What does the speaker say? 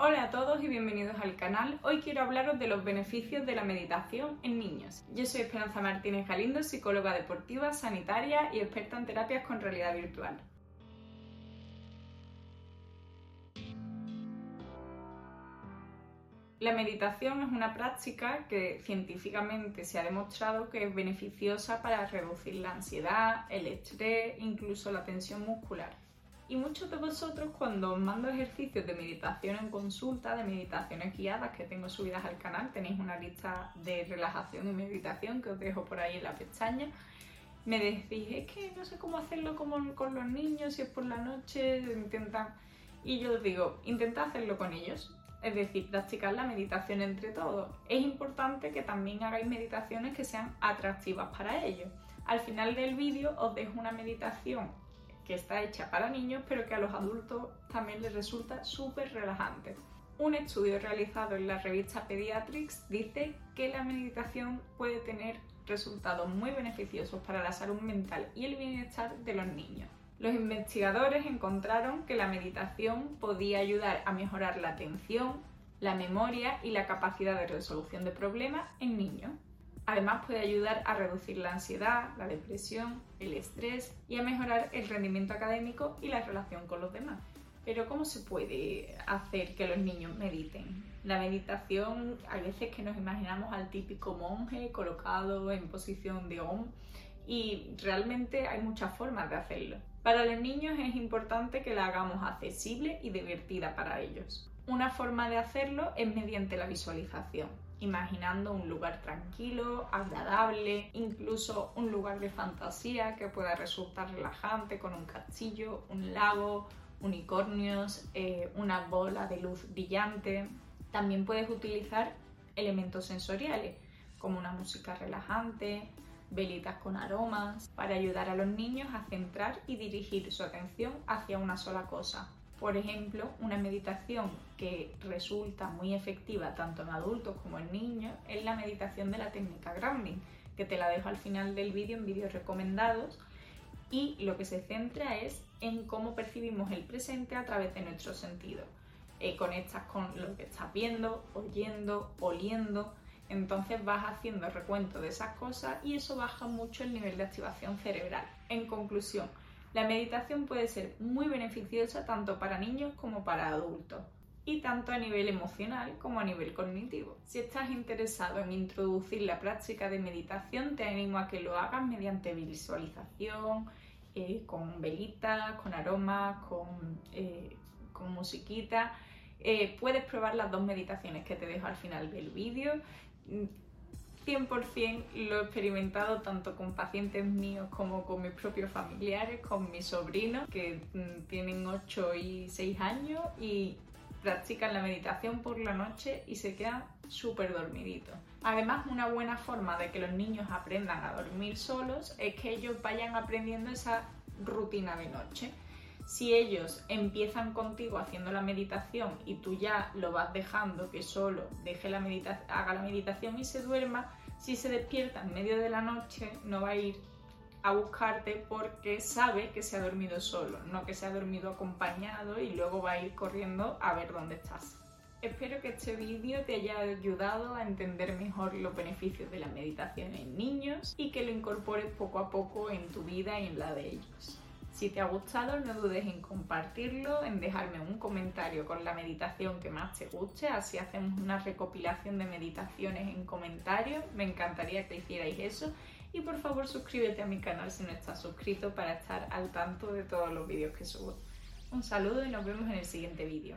Hola a todos y bienvenidos al canal. Hoy quiero hablaros de los beneficios de la meditación en niños. Yo soy Esperanza Martínez Galindo, psicóloga deportiva, sanitaria y experta en terapias con realidad virtual. La meditación es una práctica que científicamente se ha demostrado que es beneficiosa para reducir la ansiedad, el estrés, incluso la tensión muscular. Y muchos de vosotros cuando os mando ejercicios de meditación en consulta, de meditaciones guiadas que tengo subidas al canal, tenéis una lista de relajación y meditación que os dejo por ahí en la pestaña, me decís, es que no sé cómo hacerlo con los niños, si es por la noche, intentan... Y yo os digo, intentad hacerlo con ellos, es decir, practicar la meditación entre todos. Es importante que también hagáis meditaciones que sean atractivas para ellos. Al final del vídeo os dejo una meditación que está hecha para niños, pero que a los adultos también les resulta súper relajante. Un estudio realizado en la revista Pediatrics dice que la meditación puede tener resultados muy beneficiosos para la salud mental y el bienestar de los niños. Los investigadores encontraron que la meditación podía ayudar a mejorar la atención, la memoria y la capacidad de resolución de problemas en niños. Además puede ayudar a reducir la ansiedad, la depresión, el estrés y a mejorar el rendimiento académico y la relación con los demás. Pero ¿cómo se puede hacer que los niños mediten? La meditación, hay veces que nos imaginamos al típico monje colocado en posición de OM y realmente hay muchas formas de hacerlo. Para los niños es importante que la hagamos accesible y divertida para ellos. Una forma de hacerlo es mediante la visualización imaginando un lugar tranquilo, agradable, incluso un lugar de fantasía que pueda resultar relajante con un castillo, un lago, unicornios, eh, una bola de luz brillante. También puedes utilizar elementos sensoriales como una música relajante, velitas con aromas, para ayudar a los niños a centrar y dirigir su atención hacia una sola cosa. Por ejemplo, una meditación que resulta muy efectiva tanto en adultos como en niños es la meditación de la técnica grounding, que te la dejo al final del vídeo en vídeos recomendados y lo que se centra es en cómo percibimos el presente a través de nuestros sentidos. Eh, conectas con lo que estás viendo, oyendo, oliendo, entonces vas haciendo recuento de esas cosas y eso baja mucho el nivel de activación cerebral. En conclusión, la meditación puede ser muy beneficiosa tanto para niños como para adultos y tanto a nivel emocional como a nivel cognitivo. Si estás interesado en introducir la práctica de meditación, te animo a que lo hagas mediante visualización, eh, con velitas, con aromas, con, eh, musiquita. Eh, puedes probar las dos meditaciones que te dejo al final del vídeo 100% lo he experimentado tanto con pacientes míos como con mis propios familiares, con mis sobrinos que mm, tienen 8 y 6 años y practican la meditación por la noche y se quedan súper dormiditos. Además, una buena forma de que los niños aprendan a dormir solos es que ellos vayan aprendiendo esa rutina de noche. Si ellos empiezan contigo haciendo la meditación y tú ya lo vas dejando que solo deje la haga la meditación y se duerma, si se despierta en medio de la noche no va a ir a buscarte porque sabe que se ha dormido solo, no que se ha dormido acompañado y luego va a ir corriendo a ver dónde estás. Espero que este vídeo te haya ayudado a entender mejor los beneficios de la meditación en niños y que lo incorpores poco a poco en tu vida y en la de ellos. Si te ha gustado, no dudes en compartirlo, en dejarme un comentario con la meditación que más te guste, así hacemos una recopilación de meditaciones en comentarios. Me encantaría que hicierais eso. Y por favor suscríbete a mi canal si no estás suscrito para estar al tanto de todos los vídeos que subo. Un saludo y nos vemos en el siguiente vídeo.